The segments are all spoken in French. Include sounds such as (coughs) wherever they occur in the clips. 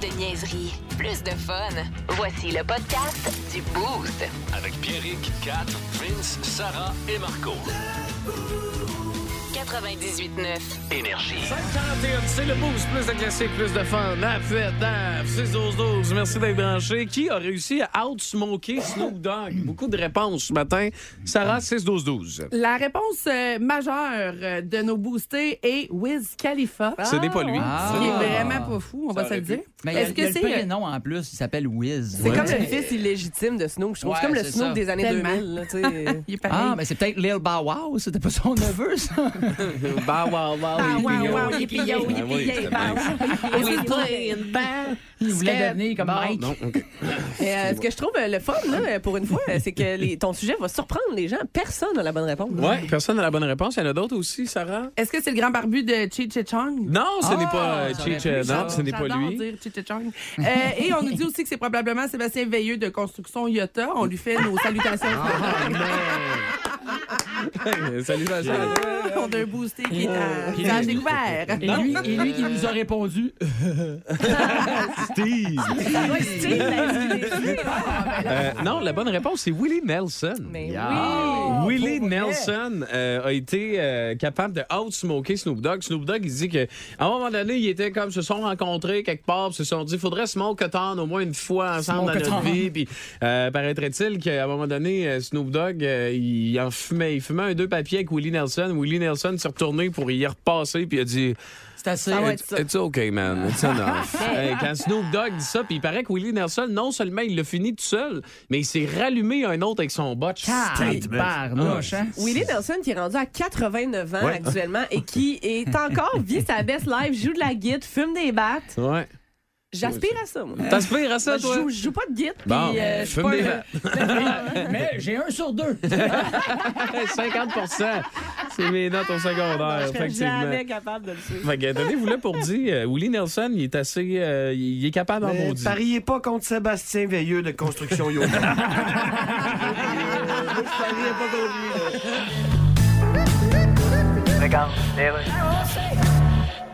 Plus de niaiserie, plus de fun. Voici le podcast du Boost. Avec Pierrick, Kat, Vince, Sarah et Marco. 98.9. Énergie. 541, c'est le boost, plus de classiques, plus de fun. La fête, daf, 6 12 12 Merci d'être branché. Qui a réussi à out-smoker Snoop Dogg? Beaucoup de réponses ce matin. Sarah, 6 12 12 La réponse euh, majeure euh, de nos boostés est Wiz Khalifa. Ce n'est pas lui. Ah. Qui est vraiment pas fou, on va se le dire. Mais il Est-ce il que c'est. euh, prénom en plus, il s'appelle Wiz. C'est Ouais. comme le fils illégitime de Snoop. Je trouve Ouais, c'est comme le c'est Snoop ça. des années Tellement. 2000. là, tu sais. (laughs) Il est pareil. Ah, mais c'est peut-être Lil Bow Wow, c'était pas son neveu, ça. (laughs) Bah, wow, wow, Ah, oui, wow, oui, wow, oui. yippee, yo, Ah yippee, oui, playing bad? Il voulait devenir comme. Mike. Non, OK. Et, euh, ce que je trouve euh, le fun, là, pour une fois, c'est que les- ton sujet va surprendre les gens. Personne n'a la bonne réponse. Ouais, personne n'a la bonne réponse. Il y en a d'autres aussi, Sarah? Est-ce que c'est le grand barbu de Chi Chi Chong? Non, ce n'est Ah, pas Cheech, euh, pu, ça. Non, ce n'est pas J'adore lui. dire Chi Chi Chong. Euh, et on nous dit aussi que c'est probablement Sébastien Veilleux de Construction Iota. On lui fait nos salutations. Salut, (laughs) Vincent. on a un boosté qui est à lui- découvert. Et lui, et lui qui nous a répondu. (laughs) Steve. Euh, non, la bonne réponse, c'est Willie Nelson. Mais Ah, Willie pour vrai? Nelson euh, a été euh, capable de out-smoker Snoop Dogg. Snoop Dogg, il dit que à un moment donné, il était comme se sont rencontrés quelque part, puis se sont dit faudrait smoke a ton au moins une fois ensemble Smoke dans notre ton. vie. Puis euh, paraîtrait-il qu'à un moment donné, euh, Snoop Dogg, euh, il en fumait, il fumait un deux papiers avec Willie Nelson. Willie Nelson s'est retourné pour y repasser, puis il a dit C'est assez. Ça It's, it's okay, man. It's (laughs) enough. Hey, quand Snoop Dogg dit ça, puis il paraît que Willie Nelson, non seulement il l'a fini tout seul, mais il s'est rallumé un autre avec son botch. Tabarnouche, hein? Willie Nelson qui est rendu à 89 ans Ouais. actuellement et qui (laughs) est encore vit sa best life, joue de la guitare, fume des battes. Ouais. J'aspire à ça, moi. T'aspires à ça, Moi, je, toi? joue, je joue pas de guitare, puis Bon, euh, je suis fume pas des un- (laughs) Mais j'ai un sur deux. (laughs) 50% C'est mes notes au secondaire, je serais effectivement. jamais capable de le suivre. Fait que donnez-vous là pour dire, euh, Willie Nelson, il est assez. euh, il est capable en Mais maudit. pariez pas contre Sébastien Veilleux de Construction Yoga. (laughs) Moi, je pas contre lui. là.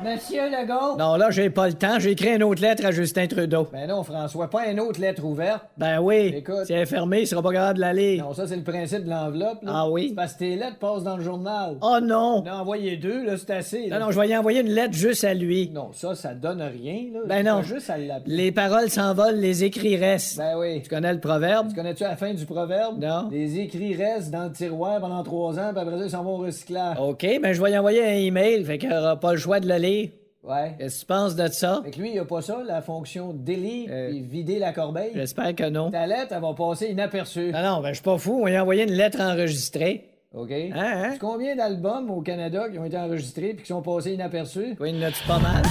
Monsieur Legault? Non, là, j'ai pas le temps. J'ai écrit une autre lettre à Justin Trudeau. Ben non, François, pas une autre lettre ouverte. Ben oui. Écoute. Si elle est fermée, il sera pas capable de l'aller. Non, ça, c'est le principe de l'enveloppe. Ah oui? C'est parce que tes lettres passent dans le journal. Oh non! On a envoyé deux, là, c'est assez. Non, non, je vais y envoyer une lettre juste à lui. Non, ça, ça donne rien, là. Ben non. juste à l'appeler. Les paroles s'envolent, les écrits restent. Ben oui. Tu connais le proverbe? Tu connais-tu la fin du proverbe? Non. Les écrits restent dans le tiroir pendant trois ans, puis après ça, ils s'en vont au recyclage. OK, ben je vais y envoyer un email, fait qu'il aura pas le choix de le lire. Ouais. Qu'est-ce que tu penses de ça? Fait que lui, il a pas ça, la fonction délire, puis vider la corbeille. J'espère que non. Ta lettre, elle va passer inaperçue. Non, non, ben je suis pas fou. On y a envoyé une lettre enregistrée. OK. Hein, hein? Combien d'albums au Canada qui ont été enregistrés puis qui sont passés inaperçus? Oui, il y en a-tu pas mal?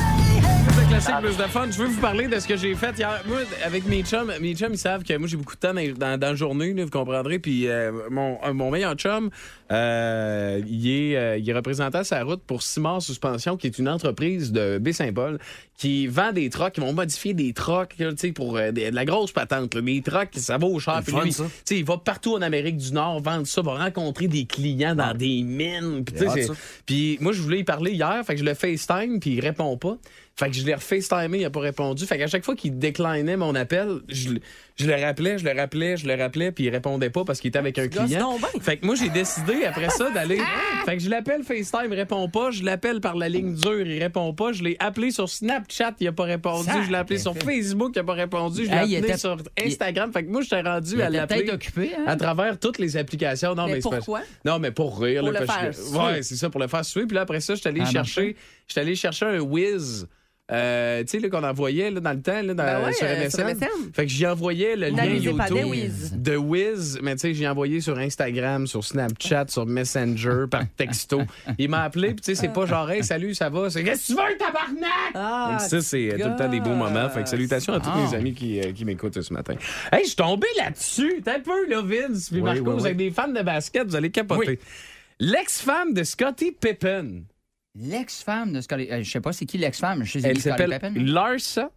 Plus de classique, plus de fun. Je veux vous parler de ce que j'ai fait hier. Moi, avec mes chums, mes chums, ils savent que moi, j'ai beaucoup de temps dans, dans- dans la journée, là, vous comprendrez. Puis euh, mon, euh, mon meilleur chum, euh, il, est, euh, il est représentant à sa route pour Simard Suspension, qui est une entreprise de Baie-Saint-Paul qui vend des trocs, qui vont modifier des trocs là, tu sais, pour des- de la grosse patente. là. Des trocs, ça va au cher. Puis fun, lui, ça. il va partout en Amérique du Nord vendre ça, va rencontrer des clients dans des mines. Puis moi, je voulais y parler hier, fait que je le FaceTime, puis il répond pas. Fait que je l'ai FaceTimé, il a pas répondu. Fait qu'à chaque fois qu'il déclinait mon appel, je, le- je le rappelais, je le rappelais, je le rappelais, puis il répondait pas parce qu'il était avec un client. Fait que moi, j'ai décidé après ça d'aller. fait que je l'appelle FaceTime, il répond pas. Je l'appelle par la ligne dure, il répond pas. Je l'ai appelé sur Snapchat, il a pas répondu. Je l'ai appelé sur Facebook, il a pas répondu. Je l'ai Hey, appelé était- sur Instagram. Fait que moi, j'étais rendu Il à l'appeler occupé, hein? à travers toutes les applications. Non, Mais mais, c'est pas- pourquoi? Non, mais pour rire. Pour là, le faire. Ouais, c'est ça, pour le faire suer. Puis là, après ça, je suis allé Ah, chercher, j'étais allé chercher un whiz Euh, tu sais, là, qu'on envoyait là, dans le temps, là, dans, Ben ouais, sur, euh, MSN. sur MSN. Fait que j'y envoyais le lien YouTube Wiz. de Wiz, mais tu sais, j'ai envoyé sur Instagram, sur Snapchat, sur Messenger, (laughs) par texto. Il m'a appelé, puis tu sais, c'est pas genre, hey, salut, ça va? C'est, qu'est-ce que tu veux, tabarnak? Ah, Donc ça, c'est euh, tout le temps des beaux moments. Fait que salutations à tous Ah. mes amis qui, euh, qui m'écoutent ce matin. Hey, je suis tombé là-dessus. T'as un peu, là, Vince. Puis Oui, Marco, oui, vous oui. êtes des fans de basket, vous allez capoter. L'ex-femme de Scottie Pippen, L'ex-femme de Scotty. euh, je sais pas c'est qui l'ex-femme. Je sais elle Scottie s'appelle. Larsa.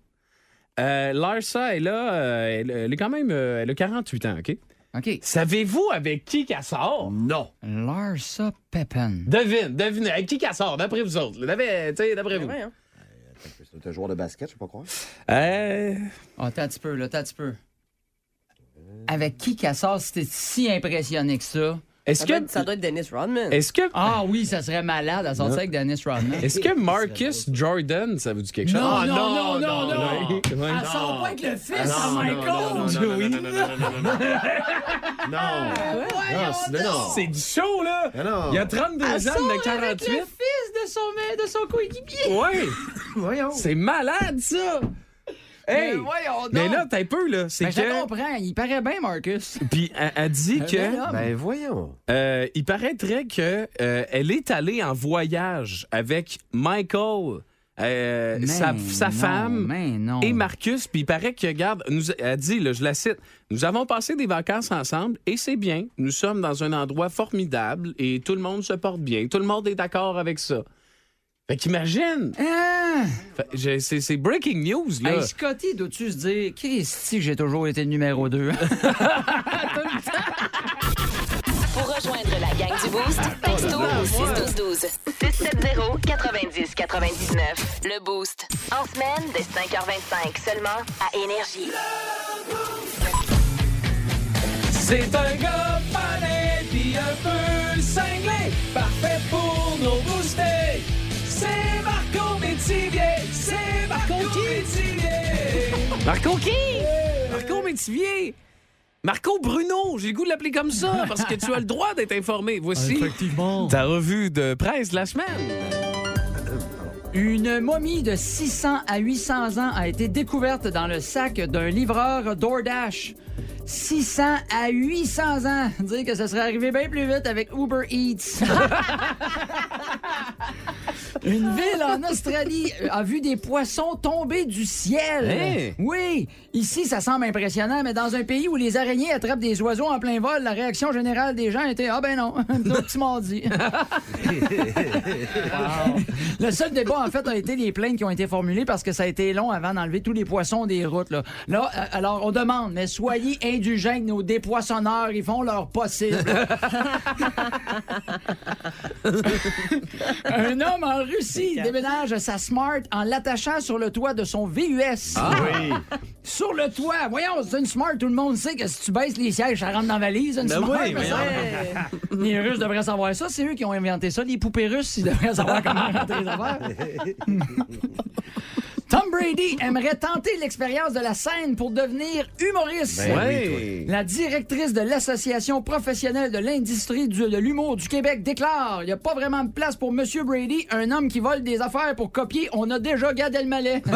Euh, Larsa, elle, a, euh, elle, elle est quand même euh, elle a 48 ans, OK? OK. Savez-vous avec qui qu'elle sort? Non. Larsa Pippen. Devine, devine. Avec qui qu'elle sort, d'après vous autres? là? D'après, tu sais, d'après vous. ouais, hein. C'est un joueur de basket, je sais pas quoi. Euh, Oh, t'as un petit peu, là, t'as un petit peu. Avec qui qu'elle sort, c'était si impressionné que ça? Est-ce ça, que... doit être, ça doit être Dennis Rodman. Ah oui, ça serait malade à sortir avec Dennis Rodman. Est-ce que Marcus Jordan, ça vous dit quelque chose? Non, ah, non, non, non, non, non. Elle sort pas avec le fils, ah, non, oh! Non, non, non, non, non, C'est du show, là! Il y a 32 ans, de 48. Avec le fils de son, de son coéquipier. Oui! Voyons. C'est malade, ça! Hey! Mais voyons donc. Mais là, t'as un peu, là. C'est Ben, je que. comprends, il paraît bien, Marcus. Puis elle, elle dit que. Ben voyons. euh, il paraîtrait que euh, elle est allée en voyage avec Michael, euh, sa, sa non, femme non. et Marcus. Puis il paraît que, regarde, nous, elle dit, là, je la cite, nous avons passé des vacances ensemble et c'est bien. Nous sommes dans un endroit formidable et tout le monde se porte bien. Tout le monde est d'accord avec ça. Fait qu'imagine! Ah! C'est breaking news, là. Hey, Scotty, dois-tu se dire, Christy, j'ai toujours été le numéro 2. (laughs) Pour rejoindre la gang du Boost, texto au 61212 670 90 99. Le Boost. En semaine, dès 5h25 seulement à Énergie. C'est un gars pané pis un peu cinglé, parfait pour nos booster. C'est Marco Métivier, c'est Marco Métivier. Marco qui? Marco Métivier. Marco Bruno, j'ai le goût de l'appeler comme ça parce que tu as le droit d'être informé. Voici ta revue de presse de la semaine. Une momie de 600 à 800 ans a été découverte dans le sac d'un livreur DoorDash. 600 à 800 ans. Dire que ça serait arrivé bien plus vite avec Uber Eats. (laughs) Une ville en Australie a vu des poissons tomber du ciel. Hein? Oui, ici ça semble impressionnant, mais dans un pays où les araignées attrapent des oiseaux en plein vol, la réaction générale des gens était ah ben non, un petit mardi. Le seul débat, en fait, a été les plaintes qui ont été formulées parce que ça a été long avant d'enlever tous les poissons des routes. Là, Là, euh, alors, on demande, mais soyez indulgents nos dépoissonneurs, ils font leur possible. (laughs) Un homme en Russie déménage sa Smart en l'attachant sur le toit de son VUS. Ah Oui. Sur le toit. Voyons, c'est une Smart, tout le monde sait que si tu baisses les sièges, ça rentre dans la valise, une Ben Smart. oui, semble. (laughs) Les Russes devraient savoir ça. C'est eux qui ont inventé ça. Les poupées russes, ils devraient savoir comment rentrer les affaires. (laughs) Tom Brady aimerait tenter l'expérience de la scène pour devenir humoriste. Ben oui. La directrice de l'Association professionnelle de l'industrie du- de l'humour du Québec déclare il n'y a pas vraiment de place pour Monsieur Brady, un homme qui vole des affaires pour copier. On a déjà Gad Elmaleh. (laughs)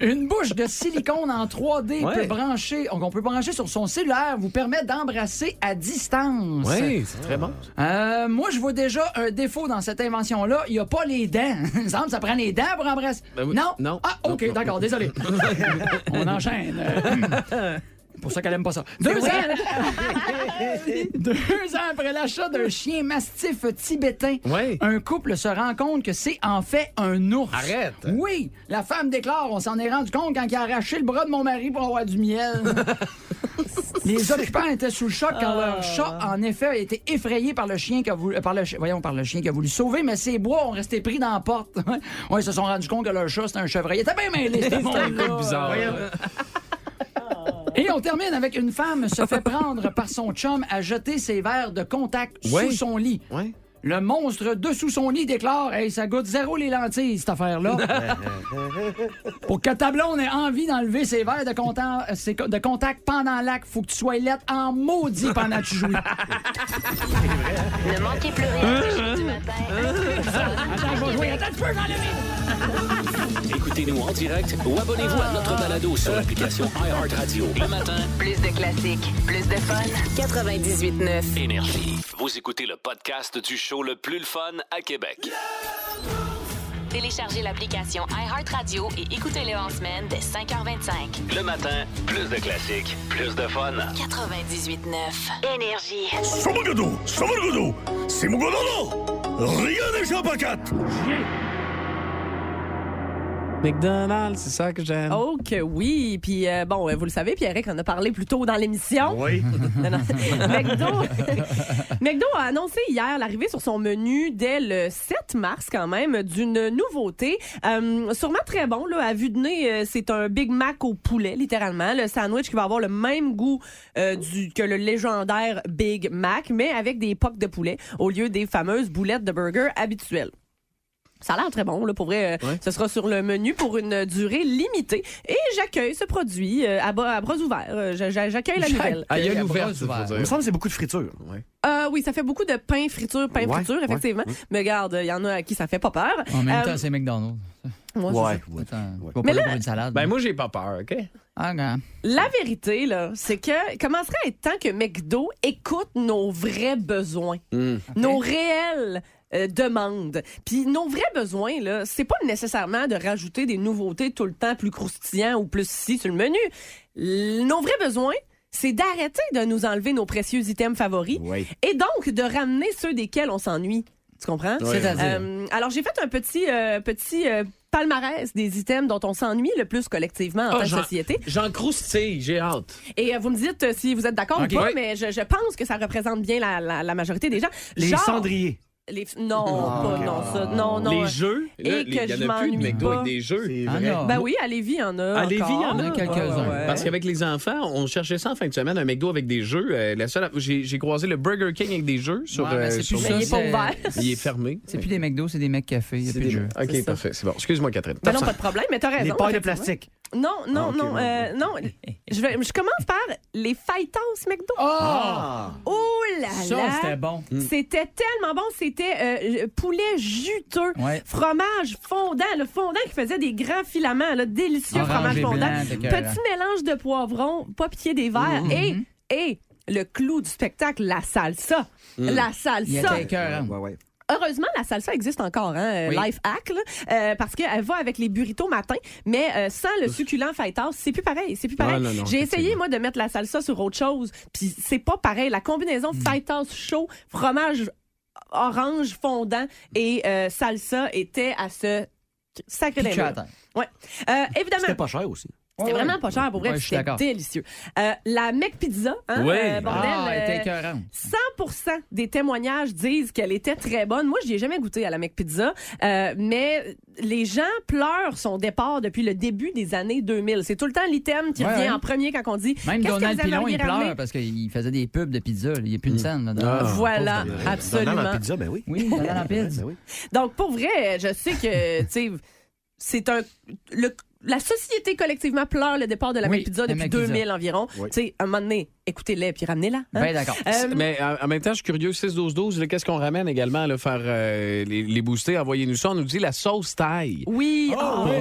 Une bouche de silicone en 3D Ouais. peut brancher, qu'on peut brancher sur son cellulaire vous permet d'embrasser à distance. Oui, c'est très bon. Euh, moi, je vois déjà un défaut dans cette invention-là. Il n'y a pas les dents. (laughs) Ça prend les dents pour embrasser. Ben oui. Non? Non. Ah, OK, d'accord, désolé. (laughs) On enchaîne. (laughs) Pour ça qu'elle aime pas ça. Deux ans... (laughs) Deux ans après l'achat d'un chien mastif tibétain, un couple se rend compte que c'est en fait un ours. Arrête. Oui, la femme déclare, on s'en est rendu compte quand il a arraché le bras de mon mari pour avoir du miel. (laughs) Les occupants étaient sous le choc quand leur chat, en effet, a été effrayé par le chien qui a voulu, par le, voyons, par le chien qui a voulu sauver, mais ses bois ont resté pris dans la porte. (laughs) ouais, ils se sont rendus compte que leur chat, c'était un chevreuil. Il était bien mêlé, peu bizarre. Et on termine avec une femme se (laughs) fait prendre par son chum à jeter ses verres de contact sous son lit. Ouais. Le monstre dessous son lit déclare Hey, ça goûte zéro les lentilles, cette affaire-là. (laughs) Pour que ta blonde ait envie d'enlever ses verres de, content- euh, ses co- de contact pendant l'acte, faut que tu sois lettre en maudit pendant que tu jouis. Ne manquez plus rien du matin. Attends, je vais jouer. Attends, tu peux, Écoutez-nous en direct ou abonnez-vous à notre balado sur l'application iHeartRadio. Le matin, Plus de classiques, plus de fun. 98.9. Énergie. Vous écoutez le podcast du show le plus le fun à Québec. Téléchargez l'application iHeartRadio et écoutez-le en semaine dès 5h25. Le matin, plus de classiques, plus de fun. 98.9 Énergie. C'est mon Rien n'échappe à quatre. McDonald's, c'est ça que j'aime. Oh que oui. Puis euh, bon, euh, vous le savez, Pierre en a parlé plus tôt dans l'émission. Oui. (laughs) Non, non. McDo, (laughs) McDo a annoncé hier l'arrivée sur son menu dès le 7 mars quand même d'une nouveauté. Euh, sûrement très bon. Là, à vue de nez, euh, c'est un Big Mac au poulet, littéralement. Le sandwich qui va avoir le même goût euh, du, que le légendaire Big Mac, mais avec des pocs de poulet au lieu des fameuses boulettes de burger habituelles. Ça a l'air très bon, là, pour vrai. euh, Ce sera sur le menu pour une durée limitée. Et j'accueille ce produit euh, à, bras, à bras ouverts. Euh, j'a- j'a- J'accueille la nouvelle. Il y a à faut ouverts. Il me semble que c'est beaucoup de friture. Ouais. Euh, oui, ça fait beaucoup de pain friture, pain Ouais, friture, ouais, effectivement. Mais regarde, il y en a à qui ça fait pas peur. En même Euh, temps, c'est McDonald's. moi, c'est Ouais, ouais. Attends, Mais là- une salade. Ben, moi, j'ai pas peur, OK? Ah. La vérité, là, c'est que commencerait à être temps que McDo écoute nos vrais besoins, nos réelles euh, demandes. Puis nos vrais besoins, là, c'est pas nécessairement de rajouter des nouveautés tout le temps plus croustillants ou plus si sur le menu. L- nos vrais besoins, c'est d'arrêter de nous enlever nos précieux items favoris Oui. et donc de ramener ceux desquels on s'ennuie. Tu comprends? C'est-à-dire? Euh, alors, j'ai fait un petit, euh, petit euh, palmarès des items dont on s'ennuie le plus collectivement en Ah, tant que j'en- société. J'en croustille, j'ai hâte. Et euh, vous me dites euh, si vous êtes d'accord Ok. ou pas, Oui. mais je, je pense que ça représente bien la, la- la majorité des gens. Les Genre, cendriers. Les- non, Ah, pas non, ça, non, non. les euh, jeux, et là, que les- y je en a plus de m'ennuie McDo pas. avec des jeux. C'est Ah, vrai. Ben oui, à Lévis, il y en a. À Lévis, il y en a quelques-uns. Ouais, ouais. Parce qu'avec les enfants, on cherchait ça en fin de semaine, un McDo avec des jeux. Euh, la seule, j'ai, j'ai croisé le Burger King avec des jeux sur. Ouais, mais euh, c'est sur- plus Mais il est pas ouvert. Il est fermé. C'est plus des McDo, c'est des McCafé. Il n'y a plus de des- jeu. Ok, parfait. C'est bon. Excuse-moi, Catherine. Ben non, pas de problème, mais t'as raison. Les pailles de plastique. Non, non, Ah, non, euh, non. Je, vais, je commence par les Fighthouse McDo. Ah! Oh là Ça, là! c'était bon. C'était tellement bon. C'était euh, poulet juteux, Ouais. fromage fondant, le fondant qui faisait des grands filaments, là, délicieux Orange fromage et fondant. blanc, c'était écœurant. Petit mélange de poivrons, pas pied des verres et, et le clou du spectacle, la salsa. La Il salsa. était écœurant. Ouais, ouais. Heureusement, la salsa existe encore, hein, euh, Oui. Life Hack, là, euh, parce qu'elle va avec les burritos matin, mais euh, sans le succulent fighthouse, c'est plus pareil, c'est plus pareil. Ah, non, non, J'ai essayé, moi, de mettre la salsa sur autre chose, puis c'est pas pareil. La combinaison Mm. fighthouse chaud, fromage orange fondant et euh, salsa était à terre. Ouais. Euh, évidemment, C'était pas cher aussi. C'était vraiment pas cher pour vrai, Ouais, puis je suis c'était d'accord. délicieux. Euh, la Mec Pizza, hein, Ouais. euh, bordel, Ah, elle euh, était écœurant. 100 des témoignages disent qu'elle était très bonne. Moi, j'y ai jamais goûté à la McPizza, euh, mais les gens pleurent son départ depuis le début des années 2000. C'est tout le temps l'item qui Ouais, revient ouais. en premier quand on dit Même Qu'est-ce que Donald vous Pilon, aimeriez il pleure parce qu'il faisait des pubs de pizza. là. Il n'y a plus une scène là-dedans. Ah. Voilà, absolument. pizza, ben oui. Oui, Donald en (laughs) pizza. Ben oui. Donc, pour vrai, je sais que, (laughs) tu sais, c'est un. Le, la société collectivement pleure le départ de la Oui, McPizza la depuis McPizza. 2000 environ. Oui. Tu sais, un moment donné, écoutez-les puis ramenez-la. hein. Ben d'accord. Euh, Mais en, même temps, je suis curieux, 6-12-12, là, qu'est-ce qu'on ramène également, là, faire euh, les, les booster, envoyez-nous ça. On nous dit la sauce taille. oui,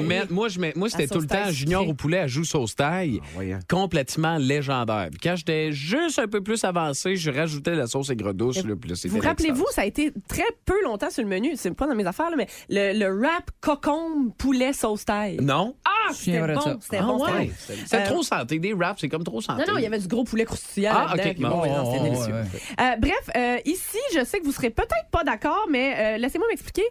mettre- moi, je mets, moi c'était tout le temps junior au poulet à joue sauce taille. Ah, ouais, hein. Complètement légendaire. Puis quand j'étais juste un peu plus avancé, je rajoutais la sauce aigre douce. Là, puis là, Vous rappelez-vous, ça a été très peu longtemps sur le menu. C'est pas dans mes affaires, là, mais le, le wrap cocombe poulet sauce taille. Non? Ah, c'était bon, c'était Ah bon. ouais? bon. C'était Euh, trop santé. Des wraps, c'est comme trop santé. Non, non, il y avait du gros poulet croustillant Ah, ok, bon. non, Oh, délicieux. ouais. Euh, bref, euh, ici, je sais que vous serez peut-être pas d'accord, mais euh, laissez-moi m'expliquer.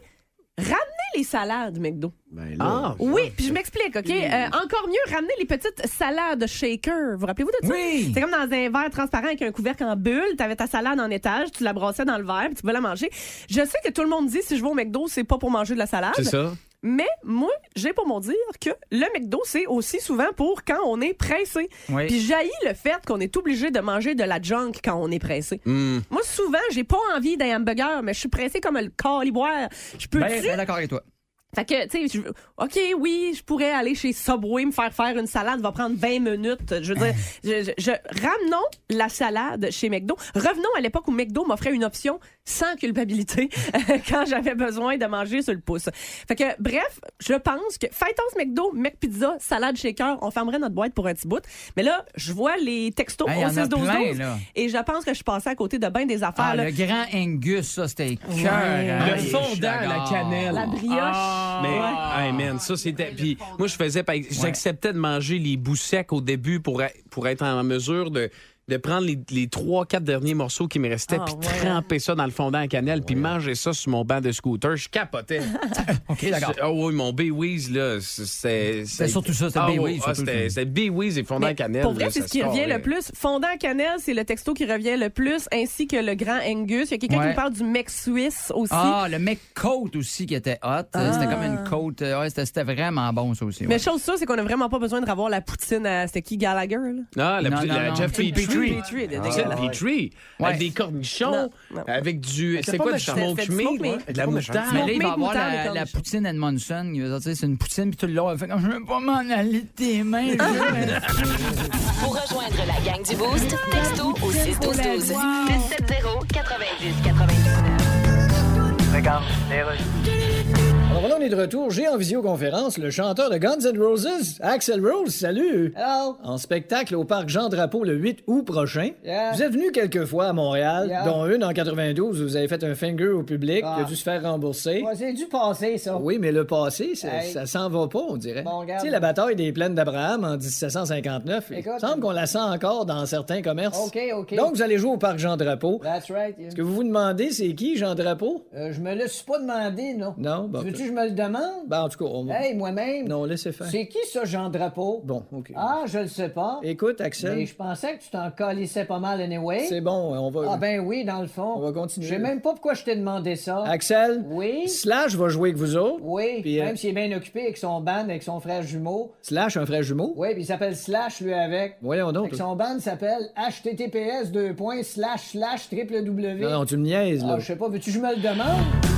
Ramenez les salades, McDo. Ben là, Ah, Oui, puis je m'explique, OK? Euh, encore mieux, ramenez les petites salades shaker. Vous rappelez-vous de ça? Oui. C'est comme dans un verre transparent avec un couvercle en bulle. Tu avais ta salade en étage, tu la brassais dans le verre, puis tu pouvais la manger. Je sais que tout le monde dit si je vais au McDo, c'est pas pour manger de la salade. C'est ça. Mais moi, j'ai pour mon dire que le McDo, c'est aussi souvent pour quand on est pressé. Oui. Puis jaillit le fait qu'on est obligé de manger de la junk quand on est pressé. Hmm. Moi, souvent, j'ai pas envie d'un hamburger, mais je suis pressé comme le caliboire. Je peux Ben, ben d'accord avec toi. Fait que, tu sais, OK, oui, je pourrais aller chez Subway, me faire faire une salade, va prendre 20 minutes. Je veux dire, (laughs) je, je- je- ramenons la salade chez McDo. Revenons à l'époque où McDo m'offrait une option sans culpabilité (laughs) quand j'avais besoin de manger sur le pouce. Fait que, bref, je pense que Fighters McDo, McPizza, salade shaker, on fermerait notre boîte pour un petit bout. Mais là, je vois les textos Hey, au en a 6 12 plein, là. et je pense que je passais à côté de bien des affaires. Ah, là. le grand Angus, ça, c'était cœur. hein. Le fondant, la cannelle. La brioche. Mais, hey man, ça c'était. Puis moi, je faisais. J'acceptais de manger les bouts secs au début pour, pour être en mesure de. De prendre les, les trois, quatre derniers morceaux qui me restaient, Ah, puis ouais. tremper ça dans le fondant à cannelle, puis manger ça sur mon banc de scooter. Je capotais. (laughs) OK, d'accord. Ah oui, mon B-Weeze, là, c'est... C'était surtout ça, c'était Ah, B-Weeze, oui, ah, surtout. C'était c'était B-Weeze et fondant à Mais cannelle. Pour vrai, c'est ça ce qui revient le plus. Fondant à cannelle, c'est le texto qui revient le plus, ainsi que le grand Angus. Il y a quelqu'un qui parle du mec suisse aussi. Ah, le mec côte aussi qui était hot. C'était comme une côte. euh, Ouais, c'était c'était vraiment bon, ça aussi. ouais. Mais chose ça, c'est qu'on n'a vraiment pas besoin de revoir la poutine à... C'était qui, Gallagher? Là? Ah, la, Non, la non, non. Jeff Petite Petrie. Petrie, dégueulasse. Petrie. Ouais. Avec des cornichons, Non, non. avec du... C'est quoi, du smoke meat? De la moutarde. Mais là, il va avoir la, poutine Edmondson. Il va dire, c'est une poutine, puis tout le long, elle fait comme je veux pas m'en aller de tes mains. veux- Pour rejoindre la gang du Boost, texto au 6 12 12 670 90 99. Alors on est de retour. J'ai en visioconférence le chanteur de Guns N' Roses, Axel Rose. Salut! Hello. En spectacle au Parc Jean-Drapeau le 8 août prochain. Yeah. Vous êtes venu quelques fois à Montréal, Yeah. dont une en 92 où vous avez fait un finger au public Ah. qui a dû se faire rembourser. Ouais, c'est du passé, ça. Oui, mais le passé, ça, Hey. ça s'en va pas, on dirait. Bon, tu sais, la bataille des plaines d'Abraham en 1759, il semble qu'on la sent encore dans certains commerces. OK, OK. Donc, vous allez jouer au Parc Jean-Drapeau. That's right. yeah. Ce que vous vous demandez, c'est qui, Jean-Drapeau? Euh, je me le suis pas demandé, non. Non? Bon, Veux-tu je me le demande? ben, en tout cas, on va... Hey, moi-même. Non, laissez faire. C'est qui ça, Jean Drapeau? Bon, OK. Ah, je le sais pas. Écoute, Axel, Mais je pensais que tu t'en calissais pas mal anyway. c'est bon, on va... Ah ben oui, dans le fond. On va continuer. Je sais même pas pourquoi je t'ai demandé ça. Axel, Oui? Slash va jouer avec vous autres. Oui, Puis, euh, même s'il est bien occupé avec son band, avec son frère jumeau. Slash, un frère jumeau? Oui, puis il s'appelle Slash, lui, avec. Voyons donc. Fait que son band s'appelle https deux points slash slash triple W. Non, non, tu me niaises, là. Ah, je sais pas, veux-tu que je me le demande?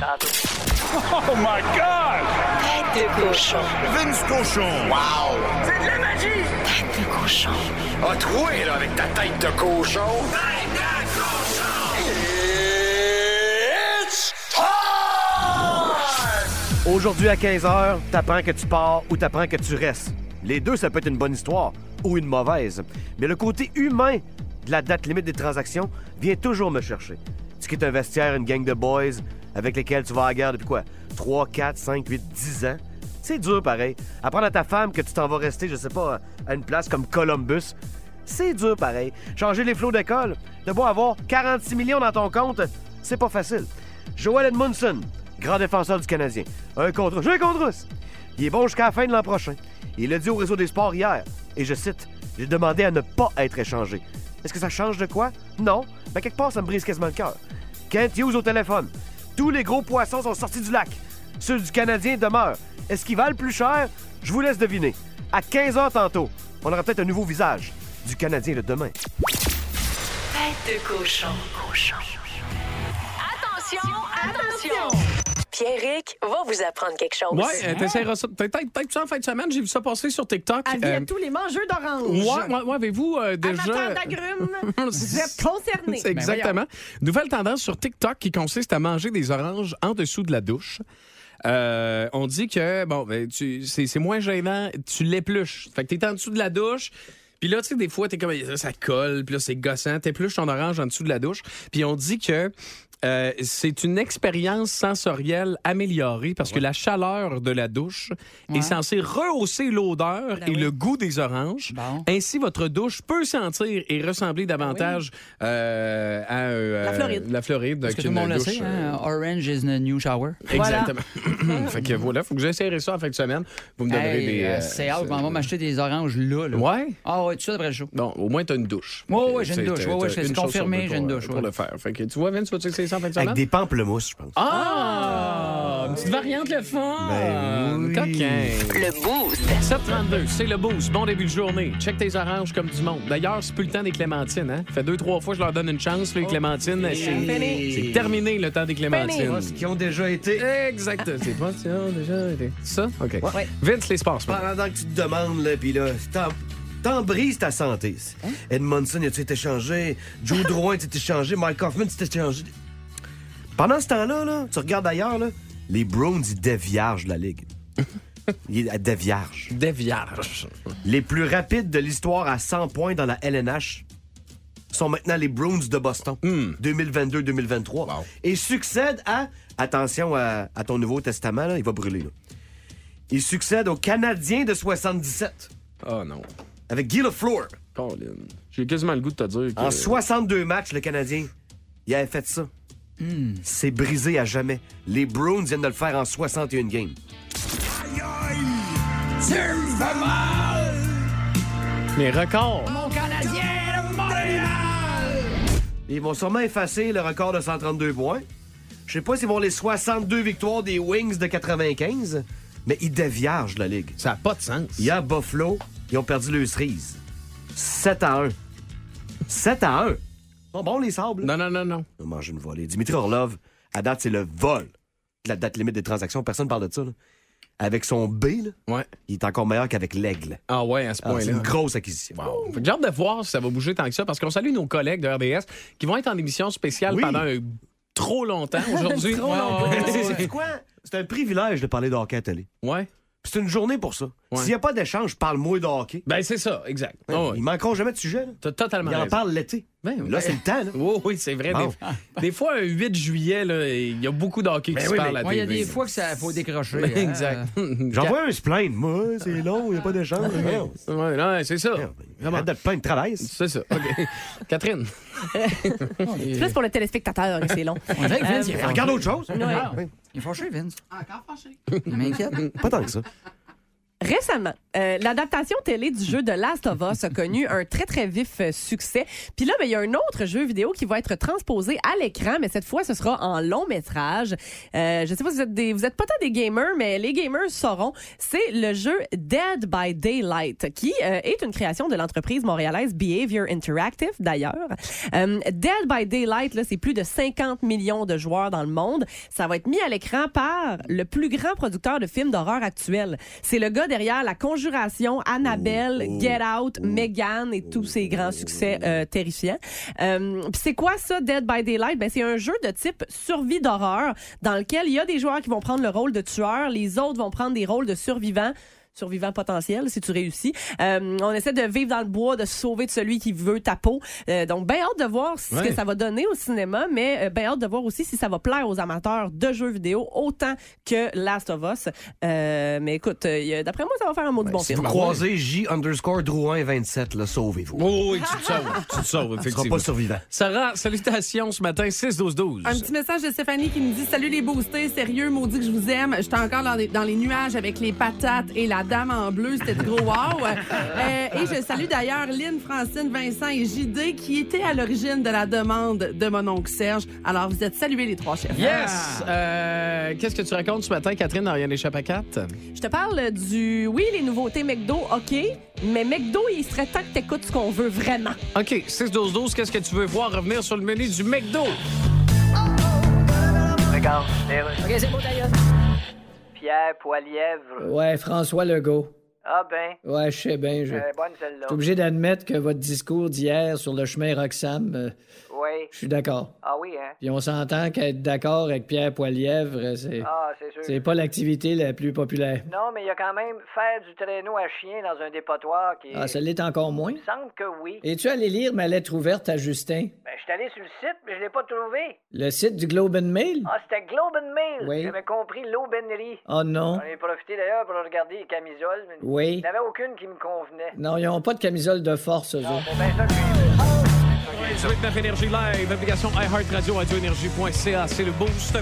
Tête de cochon. Vince Cochon. Wow! C'est de la magie! Tête de cochon. A troué, là, avec ta tête de cochon. Tête de cochon! It's time! Aujourd'hui à 15h, t'apprends que tu pars ou t'apprends que tu restes. Les deux, ça peut être une bonne histoire ou une mauvaise. Mais le côté humain de la date limite des transactions vient toujours me chercher. Tu quittes un vestiaire, une gang de boys avec lesquels tu vas à la guerre depuis quoi? 3, 4, 5, 8, 10 ans? C'est dur pareil. Apprendre à ta femme que tu t'en vas rester, je sais pas, à une place comme Columbus. C'est dur pareil. Changer les flots d'école, de beau avoir 46 millions dans ton compte, c'est pas facile. Joel Edmondson, grand défenseur du Canadien. Un contre. Un contre russe. Il est bon jusqu'à la fin de l'an prochain. Il l'a dit au réseau des sports hier. Et je cite J'ai demandé à ne pas être échangé. Est-ce que ça change de quoi? Non. Mais quelque part, ça me brise quasiment le cœur. Kent Hughes au téléphone. Tous les gros poissons sont sortis du lac. Ceux du Canadien demeurent. Est-ce qu'ils valent plus cher? Je vous laisse deviner. À 15h tantôt, on aura peut-être un nouveau visage du Canadien de demain. Tête de cochon. Cochon. Attention, attention! Pierrick va vous apprendre quelque chose. Ouais, euh, t'essaieras ça. Peut-être en fin de semaine. J'ai vu ça passer sur TikTok. Avis Euh, à tous les mangeurs d'orange. Ouais, ouais, ouais, avez-vous euh, déjà. Amateurs d'agrumes, (laughs) vous êtes concernés. C'est exactement. Nouvelle tendance sur TikTok qui consiste à manger des oranges en dessous de la douche. Euh, on dit que bon, ben, c'est moins gênant, tu l'épluches. Fait que t'es en dessous de la douche. Puis là, tu sais, des fois, t'es comme ça, ça colle, puis là, c'est gossant. T'épluches ton orange en dessous de la douche. Puis on dit que Euh, c'est une expérience sensorielle améliorée parce que la chaleur de la douche Ouais. est censée rehausser l'odeur Ben et oui. le goût des oranges. Bon. Ainsi, votre douche peut sentir et ressembler davantage euh, à euh, La Floride. la Floride. Parce que tout le monde le douche, sait, euh, hein? Orange is the new shower. Exactement. (coughs) (coughs) fait que voilà, faut que j'essayerai ça en fin de semaine. Vous me donnerez Hey, des. c'est hâte, on va m'acheter des oranges là. là. Ouais. Ah ouais, tout ça après le show. Bon, au moins, tu as une douche. Ouais, ouais, j'ai une douche. ouais, t'as c'est confirmé, j'ai une douche, Pour le faire. Fait que tu vois, Vince, tu essayer ça en fin de semaine? Avec des pamplemousses, je pense. Ah! Une petite variante le fun! Ben oui. Coquin! Le Boost. 732, c'est le boost. Bon début de journée. Check tes oranges comme du monde. D'ailleurs, c'est plus le temps des clémentines. Hein? fait deux, trois fois que je leur donne une chance. Les clémentines, c'est c'est terminé le temps des clémentines. Qui ont déjà été. Exact. C'est pas ça, déjà été. Ça? OK. Ouais. Vince, les sports. ce. Pendant que tu te demandes, là, puis là, t'en, t'en brises ta santé. Hein? Edmondson, a-tu été échangé? Joe (laughs) Drouin, a-tu été échangé? Mike Hoffman, a-tu été échangé? Pendant ce temps-là, là, tu regardes ailleurs, là, les Browns, ils déviergent la Ligue. (laughs) Ils déviergent. Des vierges. Les plus rapides de l'histoire à 100 points dans la LNH sont maintenant les Bruins de Boston, 2022-2023. Et succèdent à, attention à, à ton Nouveau Testament, là, il va brûler. Là. Ils succèdent aux Canadiens de 77, Oh non. avec Guy Lafleur. Colin. J'ai quasiment le goût de te dire que... En 62 matchs, le Canadien, il avait fait ça. C'est brisé à jamais. Les Bruins viennent de le faire en 61 games. Les records. Ils vont sûrement effacer le record de 132 points. Je sais pas s'ils vont les 62 victoires des Wings de 95, mais ils déviergent la Ligue. Ça n'a pas de sens. Hier, Buffalo, ils ont perdu le cerise. 7 à 1. 7 à 1. Sont bons, les sables. Non, non, non, non. On mange une volée. Dimitri Orlov, à date, c'est le vol de la date limite des transactions. Personne parle de ça. là. Avec son B, là, Ouais. il est encore meilleur qu'avec l'aigle. Ah ouais, à ce Ah, c'est point-là. une grosse acquisition. Wow. J'ai hâte de voir si ça va bouger tant que ça, parce qu'on salue nos collègues de RDS qui vont être en émission spéciale Oui. pendant un- trop longtemps aujourd'hui. (laughs) Trop longtemps. (laughs) C'est quoi? C'est un privilège de parler de hockey à télé. Ouais. Puis C'est une journée pour ça. Ouais. S'il n'y a pas d'échange, parle-moi de hockey. Ben, c'est ça, exact. Ah ouais. Ils manqueront jamais de sujet. T'as totalement Ils en raison. parlent l'été. Ben, Là, ouais. c'est le temps. Là. (laughs) Oh, oui, c'est vrai. Bon. Des, des fois, un 8 juillet, là, il y a beaucoup de hockey qui Ben se oui, parle mais à Moi, il y a des fois que ça faut décrocher. Ben, hein. exact. (laughs) J'envoie un se plaindre. Moi, c'est long, il n'y a pas d'échange. (laughs) Ouais, non, c'est ça. Arrête de plaindre, travaille. C'est ça. OK. Catherine. C'est plus pour le téléspectateur c'est long. On dirait que Vince, il est fâché. Regarde autre chose. Ah, Il est fâché, Vince. Encore fâché. Il m'inquiète. Pas tant que ça. Récemment, euh, l'adaptation télé du jeu de Last of Us a connu un très, très vif euh, succès. Puis là, ben, il y a un autre jeu vidéo qui va être transposé à l'écran, mais cette fois, ce sera en long métrage. Euh, je sais pas si vous êtes des, vous pas tant des gamers, mais les gamers sauront. C'est le jeu Dead by Daylight, qui euh, est une création de l'entreprise montréalaise Behavior Interactive, d'ailleurs. Dead by Daylight, c'est plus de 50 millions de joueurs dans le monde. Ça va être mis à l'écran par le plus grand producteur de films d'horreur actuel. C'est le gars derrière La Conjuration, Annabelle, Get Out, Megan et tous ces grands succès euh, terrifiants. Euh, Puis c'est quoi ça, Dead by Daylight? Ben, c'est un jeu de type survie d'horreur dans lequel il y a des joueurs qui vont prendre le rôle de tueur, les autres vont prendre des rôles de survivants survivant potentiel si tu réussis. Euh, on essaie de vivre dans le bois, de se sauver de celui qui veut ta peau. Euh, donc, bien hâte de voir ce Ouais. que ça va donner au cinéma, mais euh, bien hâte de voir aussi si ça va plaire aux amateurs de jeux vidéo autant que Last of Us. Euh, mais écoute, euh, d'après moi, ça va faire un mot de bon Si film. vous croisez J underscore Drouin 27, là, sauvez-vous. Oh, oui, tu te sauves. Tu te sauves, Tu seras effectivement. pas survivant. Sarah, salutations ce matin, 6-12-12. Un petit message de Stéphanie qui nous dit Salut les boostés, sérieux, maudit que je vous aime. J'étais encore dans les, dans les nuages avec les patates et la dame en bleu. C'était du gros wow. Euh, et je salue d'ailleurs Lynn, Francine, Vincent et JD qui étaient à l'origine de la demande de mon oncle Serge. Alors, vous êtes salués les trois chefs. Yes! Euh, Qu'est-ce que tu racontes ce matin, Catherine, dans Rien n'échappe à 4? Je te parle du... Oui, les nouveautés McDo, OK, mais McDo, il serait temps que t'écoutes ce qu'on veut vraiment. OK, 6-12-12, qu'est-ce que tu veux voir revenir sur le menu du McDo? OK, c'est beau, d'ailleurs. Pierre Poilièvre. Ouais, François Legault. Ah ben, Ouais, je sais bien. Je euh, bonne je suis obligé d'admettre que votre discours d'hier sur le chemin Roxham, euh, Oui. je suis d'accord. Ah oui, hein? Puis on s'entend qu'être d'accord avec Pierre Poilièvre, c'est. Ah, c'est sûr. C'est pas l'activité la plus populaire. Non, mais il y a quand même faire du traîneau à chien dans un dépotoir qui... Ah, ça l'est encore moins? Il me semble que oui. Es-tu allé lire ma lettre ouverte à Justin? Ben, je suis allé sur le site, mais je l'ai pas trouvé. Le site du Globe and Mail? Ah, c'était Globe and Mail. Oui. J'avais compris l'aubainerie. Oh non. J'en ai profité d'ailleurs pour regarder les camisoles, mais Oui. il n'y en avait aucune qui me convenait. Non, ils ont pas de camisole de force, eux. Bon, ben ça, je 89 Énergie Live, application iHeartRadio, radioénergie.ca, c'est le Boost.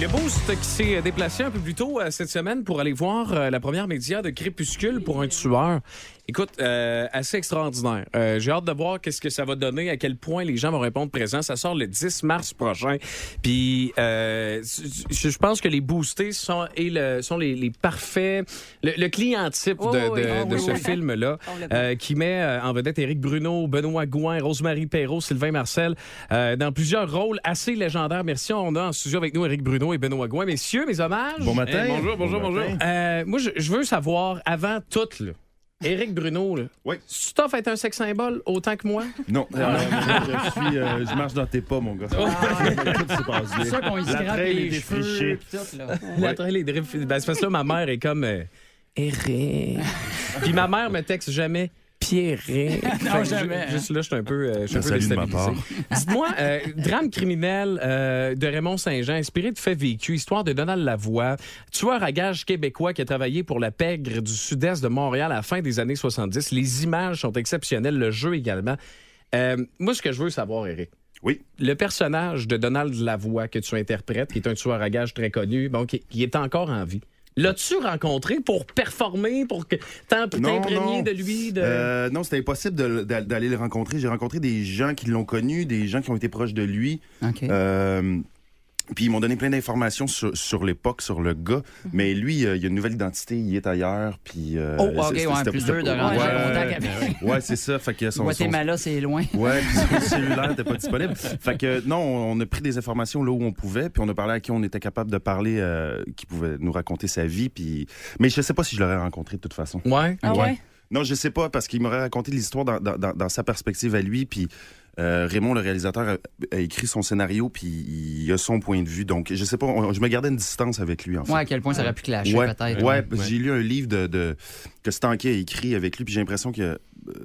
Le Boost qui s'est déplacé un peu plus tôt euh, cette semaine pour aller voir euh, la première média de Crépuscule pour un tueur. Écoute, euh, assez extraordinaire. Euh, J'ai hâte de voir qu'est-ce que ça va donner, à quel point les gens vont répondre présent. Ça sort le 10 mars prochain. Puis, euh, je pense que les boostés sont, et le, sont les, les parfaits, le, le client type de, oui, de- oui. de Oui, ce oui. film-là, euh, qui met en vedette Éric Bruno, Benoît Gouin, Rosemary Perrault, Sylvain Marcel, euh, dans plusieurs rôles assez légendaires. Merci, on a en studio avec nous Éric Bruno et Benoît Gouin. Messieurs, mes hommages. Bon matin. Eh, bonjour, bonjour, Bon bonjour. matin. Euh, moi, je, je veux savoir, avant tout, là, Éric Bruno, là, Oui. tu t'as fait un sexe symbole autant que moi? Non, euh, je, suis, euh, je marche dans tes pas, mon gars. (laughs) Se. C'est ça qu'on y scrape traîne les est cheveux. La traîne, les drips. Ben, c'est parce que là, ma mère est comme euh, Éric. (laughs) Puis ma mère me texte jamais Pierre. (laughs) Non, jamais, hein. Juste là, je suis un peu, euh, je suis un peu salut de ma déstabilisé. (laughs) Dites-moi, euh, drame criminel euh, de Raymond Saint-Jean, inspiré de faits vécus, histoire de Donald Lavoie, tueur à gages québécois qui a travaillé pour la pègre du sud-est de Montréal à la fin des années 70. Les images sont exceptionnelles, le jeu également. Euh, moi, ce que je veux savoir, Eric, Oui. le personnage de Donald Lavoie que tu interprètes, qui est un tueur à gages très connu, bon, qui, qui est encore en vie. L'as-tu rencontré pour performer, pour t'imprégner de lui? De... Euh, non, c'était impossible d'aller le rencontrer. J'ai rencontré des gens qui l'ont connu, des gens qui ont été proches de lui. OK. Euh, puis ils m'ont donné plein d'informations sur, sur l'époque, sur le gars. Mais lui, euh, il a une nouvelle identité, il est ailleurs. Puis, euh, Oh, OK, c'est- ouais, plus dur de rentrer en contact avec- Ouais, c'est ça. Fait que son, son- Guatemala, c'est loin. Ouais, puis son cellulaire n'était pas disponible. Fait que non, on a pris des informations là où on pouvait, puis on a parlé à qui on était capable de parler, euh, qui pouvait nous raconter sa vie. Puis, mais je sais pas si je l'aurais rencontré de toute façon. Ouais. Ah ouais? Non, je sais pas parce qu'il m'aurait raconté l'histoire dans, dans- dans- dans sa perspective à lui, puis. Euh, Raymond, le réalisateur, a, a écrit son scénario, puis il a son point de vue. Donc, je sais pas, on- je me gardais une distance avec lui, en fait. Ouais, à quel point ça aurait pu clasher, Ouais, peut-être. ouais, j'ai lu un livre de, de- que Stanky a écrit avec lui, puis j'ai l'impression que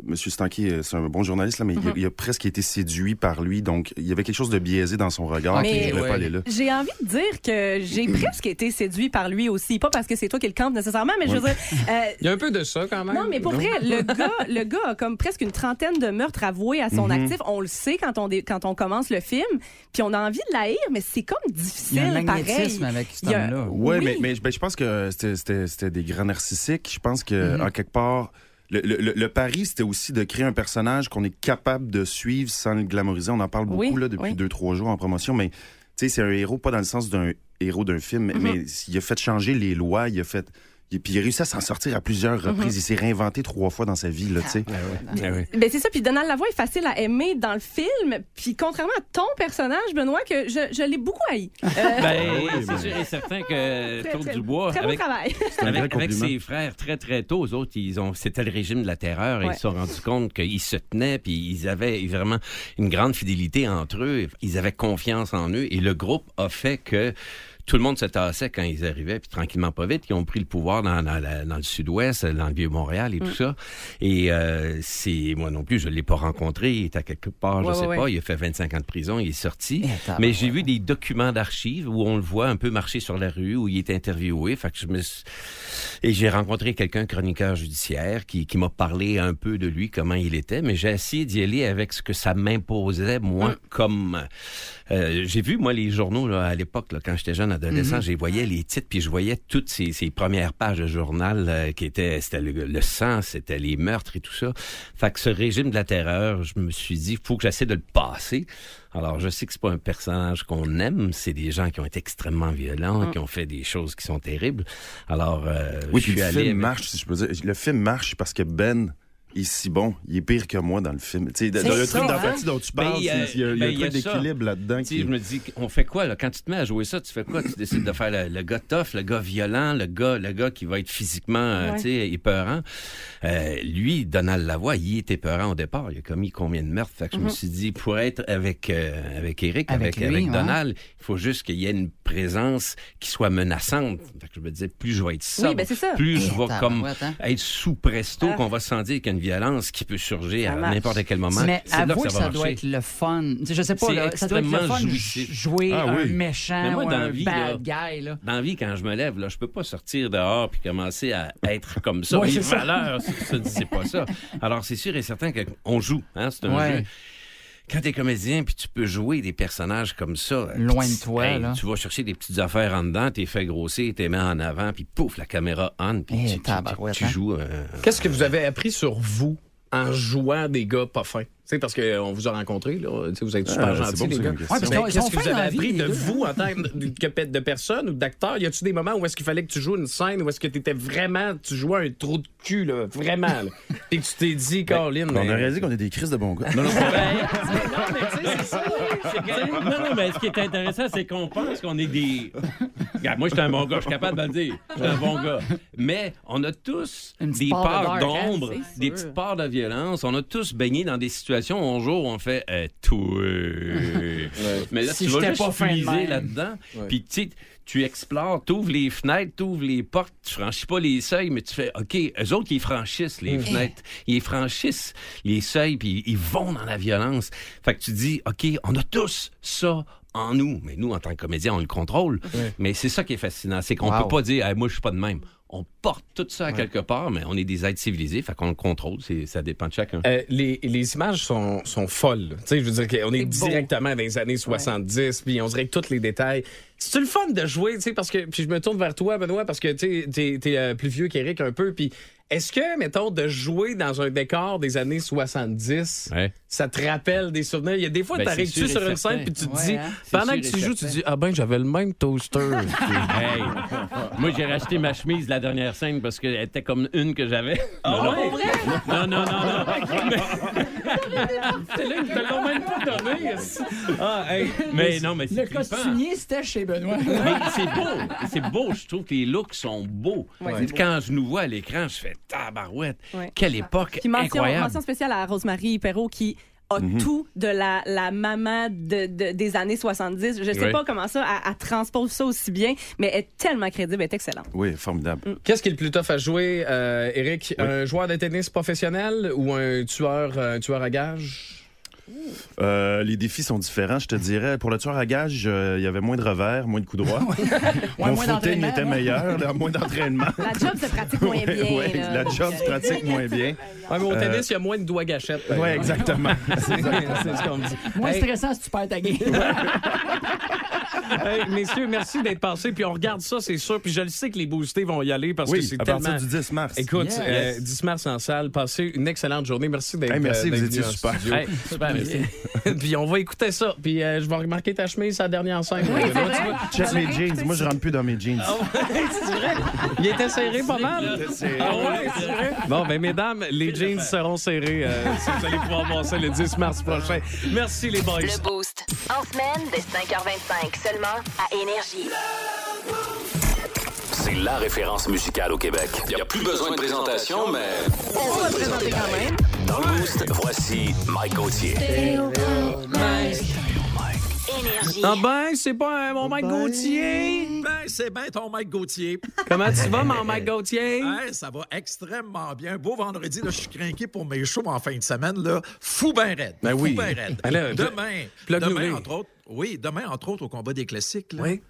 Monsieur Stanky, euh, c'est un bon journaliste, là, mais il, a, Mhm. il a presque été séduit par lui, donc il y avait quelque chose de biaisé dans son regard, Mais- pas aller là. J'ai envie de dire que j'ai (clears throat) presque été séduit par lui aussi. Pas parce que c'est toi qui le campe nécessairement, mais je veux dire. euh, (laughs) Il y a un peu de ça quand même. non, mais pour vrai, le gars, le gars a comme presque une trentaine de meurtres avoués à son Mhm. actif. On le sait quand on, dé- quand on commence le film, puis on a envie de l'haïr, mais c'est comme difficile, Il y a un magnétisme pareil. avec y a- homme-là. Ouais, Oui. mais, mais ben, je pense que c'était- des grands narcissiques. Je pense que, Mhm. en quelque part, le, le- le- le pari, c'était aussi de créer un personnage qu'on est capable de suivre sans le glamouriser. On en parle beaucoup Oui, là, depuis oui. deux, trois jours en promotion, mais tu sais, c'est un héros, pas dans le sens d'un héros d'un film, mais- Mhm. mais il a fait changer les lois, il a fait. Il- Puis il a réussi à s'en sortir à plusieurs reprises. Mhm. Il s'est réinventé trois fois dans sa vie, là, tu sais. Ben c'est ça, puis Donald Lavoie est facile à aimer dans le film, puis contrairement à ton personnage, Benoît, que je, je l'ai beaucoup haï. Euh, (laughs) Ben, oui, c'est sûr et certain que Très, Claude très- Dubois, très beau avec, travail. avec, (laughs) ses frères très très tôt, eux autres, ils ont, c'était le régime de la terreur et Ouais. ils se sont rendus compte qu'ils se tenaient puis ils avaient vraiment une grande fidélité entre eux. Ils avaient confiance en eux et le groupe a fait que tout le monde se tassait quand ils arrivaient, puis tranquillement pas vite, ils ont pris le pouvoir dans, dans la- dans le sud-ouest, dans le Vieux-Montréal et tout Mm. ça. Et euh, c'est moi non plus, je l'ai pas rencontré, il est à quelque part, je Ouais, sais ouais, pas, ouais. il a fait 25 ans de prison, il est sorti. Eh. Mais j'ai vu des documents d'archives où on le voit un peu marcher sur la rue, où il est interviewé. Fait que je me suis- Et j'ai rencontré quelqu'un, chroniqueur judiciaire, qui, qui m'a parlé un peu de lui, comment il était, mais j'ai essayé d'y aller avec ce que ça m'imposait, moi, comme... euh, j'ai vu, moi, les journaux, là, à l'époque, là, quand j'étais jeune adolescent, Mhm. j'ai voyais les titres, puis je voyais toutes ces, ces premières pages de journal euh, qui étaient... C'était le, le sang, c'était les meurtres et tout ça. Fait que ce régime de la terreur, je me suis dit, faut que j'essaie de le passer. Alors, je sais que c'est pas un personnage qu'on aime, c'est des gens qui ont été extrêmement violents, Mm. qui ont fait des choses qui sont terribles. Alors, euh, Oui, je puis suis le allé. film avec- marche, si je peux dire. Le film marche parce que Ben est si bon. Il est pire que moi dans le film. Tu sais, dans le ça, truc dans hein? dont tu Ben, parles, il y a- c'est- il y a, il y a ben, un truc d'équilibre là-dedans. Qui- je me dis, on fait quoi, là? Quand tu te mets à jouer ça, tu fais quoi? Tu décides de faire le, le gars tough, le gars violent, le gars, le gars qui va être physiquement, euh, Ouais. tu sais, épeurant. Euh, lui, Donald Lavoie, il est épeurant au départ. Il a commis combien de meurtres? Fait que je me Mhm. suis dit, pour être avec, euh, avec Eric, avec, lui. Donald, il faut juste qu'il y ait une présence qui soit menaçante. Fait que je me disais, plus je vais être sobre, ben, ça. plus je Eh, vais comme hein? être sous presto Ah. qu'on va sentir qu'il y a une violence qui peut surgir Ça à n'importe quel moment. Mais avouez que ça, va doit être le fun. Je sais pas, là, ça doit être le fun jouissif. jouer Ah un oui. méchant moi, ou dans un vie, bad là, guy. Là. Dans la vie, quand je me lève, là, je peux pas sortir dehors puis commencer à être comme ça. Ouais, Les c'est ça. valeurs, c'est- pas ça. Alors, c'est sûr et certain qu'on joue. Hein, c'est un Ouais. jeu. Quand t'es comédien puis tu peux jouer des personnages comme ça, puis Loin de toi, hey, là. tu vas chercher des petites affaires en dedans, t'es fait grossir, t'es mis en avant, puis pouf, la caméra on, puis Eh, tu, tu- tu- tu joues. euh, Qu'est-ce que vous avez appris sur vous en jouant des gars pas fins? Sais, parce qu'on vous a rencontrés, là. Vous êtes super Ah, c'est gentils, bon, les c'est gars. Ouais, parce Qu'est-ce que vous avez dans la vie, appris de vous en tant que de personne ou d'acteur? Y a-tu des moments où est-ce qu'il fallait que tu joues une scène où est-ce que tu étais vraiment, tu jouais un trou de cul, là, vraiment, là, (laughs) et que tu t'es dit, Caroline. On a réalisé qu'on est des crises de bons gars. Non, non, non, non, mais ce qui est intéressant, c'est qu'on pense qu'on est des. (laughs) Regarde, moi, je suis un bon gars, je suis capable de le dire. Je suis un bon gars. Mais on a tous des part de parts hein, d'ombre, c'est des petites parts de violence. On a tous baigné dans des situations un jour, on fait euh, toi. (laughs) Mais là, Si tu vas juste pas puiser là-dedans. Ouais. Puis, tu sais, tu explores, tu ouvres les fenêtres, tu ouvres les portes, tu franchis pas les seuils, mais tu fais, OK, eux autres, ils franchissent les Mm. fenêtres, ils franchissent les seuils, puis ils vont dans la violence. Fait que tu dis, OK, on a tous ça en nous. Mais nous, en tant que comédien, on le contrôle. Mais c'est ça qui est fascinant, c'est qu'on Wow. peut pas dire, Hey, moi, je suis pas de même. On porte tout ça à quelque part, mais on est des êtres civilisés, fait qu'on le contrôle. Ça dépend de chacun. Euh, les, les images sont, sont folles. Tu sais, je veux dire qu'on est, beau. directement dans les années 70, puis on dirait que tous les détails. C'est le fun de jouer, tu sais, parce que puis je me tourne vers toi, Benoît, parce que tu t'es, t'es, euh, plus vieux qu'Éric un peu, puis est-ce que, mettons, de jouer dans un décor des années 70, ça te rappelle des souvenirs? Il y a des fois, Ben, t'arrives sûr sur une certain. scène, puis tu te Ouais, dis, hein? pendant que tu joues, tu certain. dis, ah ben, j'avais le même toaster. (laughs) Hey, moi, j'ai racheté ma chemise la dernière scène parce qu'elle était comme une que j'avais. Ah non, ouais? non, non, non, non. (laughs) C'est là qu'ils te l'ont même pas donné. Ah, hey. Mais non, mais c'est Le costumier, c'était chez Benoît. Mais c'est beau, c'est beau. Je trouve que les looks sont beaux. Ouais, Tu Quand je nous vois à l'écran, je fais tabarouette. Ouais. Quelle époque Puis mention, incroyable. mention spéciale à Rosemary Perrault qui a Mhm. tout de la, la maman de, de- des années 70. Je sais Ouais. pas comment ça, elle, elle transpose ça aussi bien, mais elle est tellement crédible, elle est excellente. Oui, formidable. Qu'est-ce qui est le plus tough à jouer, euh, Eric? Un joueur de tennis professionnel ou un tueur, un tueur à gages? Euh, les défis sont différents, je te dirais. Pour le tueur à gage, euh, il y avait moins de revers, moins de coups droits. (laughs) Mon moins footing était ouais. meilleur, là, moins d'entraînement. La job se pratique moins bien. Ouais, la job se pratique moins bien. Ouais, mais au Euh, tennis, il y a moins de doigts gâchettes. Oui, exactement. (laughs) c'est ce qu'on me dit. Moins Hey, stressant si tu perds ta game. (laughs) hey, messieurs, merci d'être passés. Puis on regarde ça, c'est sûr. Puis je le sais que les boostés vont y aller parce Oui, que c'est à partir tellement... du 10 mars. Écoute, Yes. euh, 10 mars en salle. Passez une excellente journée. Merci d'être Hey, merci, euh, vous étiez super. super. (laughs) Puis on va écouter ça. Puis euh, je vais remarquer ta chemise à la dernière scène. Oui, Là, c'est tu vois. Check mes jeans. Moi, je rentre plus dans mes jeans. c'est vrai. Il était serré pas mal. Il était serré. Ah ouais, c'est vrai. Bon, ben mesdames, les jeans seront serrés euh, si vous allez pouvoir voir ça le 10 mars prochain. Merci les boys. Le Boost. En semaine, dès 5h25, seulement à Énergie. C'est la référence musicale au Québec. Il n'y a plus besoin de présentation, mais on va le présenter quand même. Dans le Boost, voici Mike Gauthier. Énergie. Ah ben, c'est pas euh, mon Mike Gauthier. Ben, c'est bien ton Mike Gauthier. Comment tu vas, mon Mike Gauthier? (laughs) Hey, ça va extrêmement bien. Beau vendredi, là, je suis craqué pour mes shows en fin de semaine. Là. Fou ben raide. Ben Fou oui. ben raide. Ben là, demain, demain entre autres, oui, demain, entre autres, au combat des classiques, là, Oui.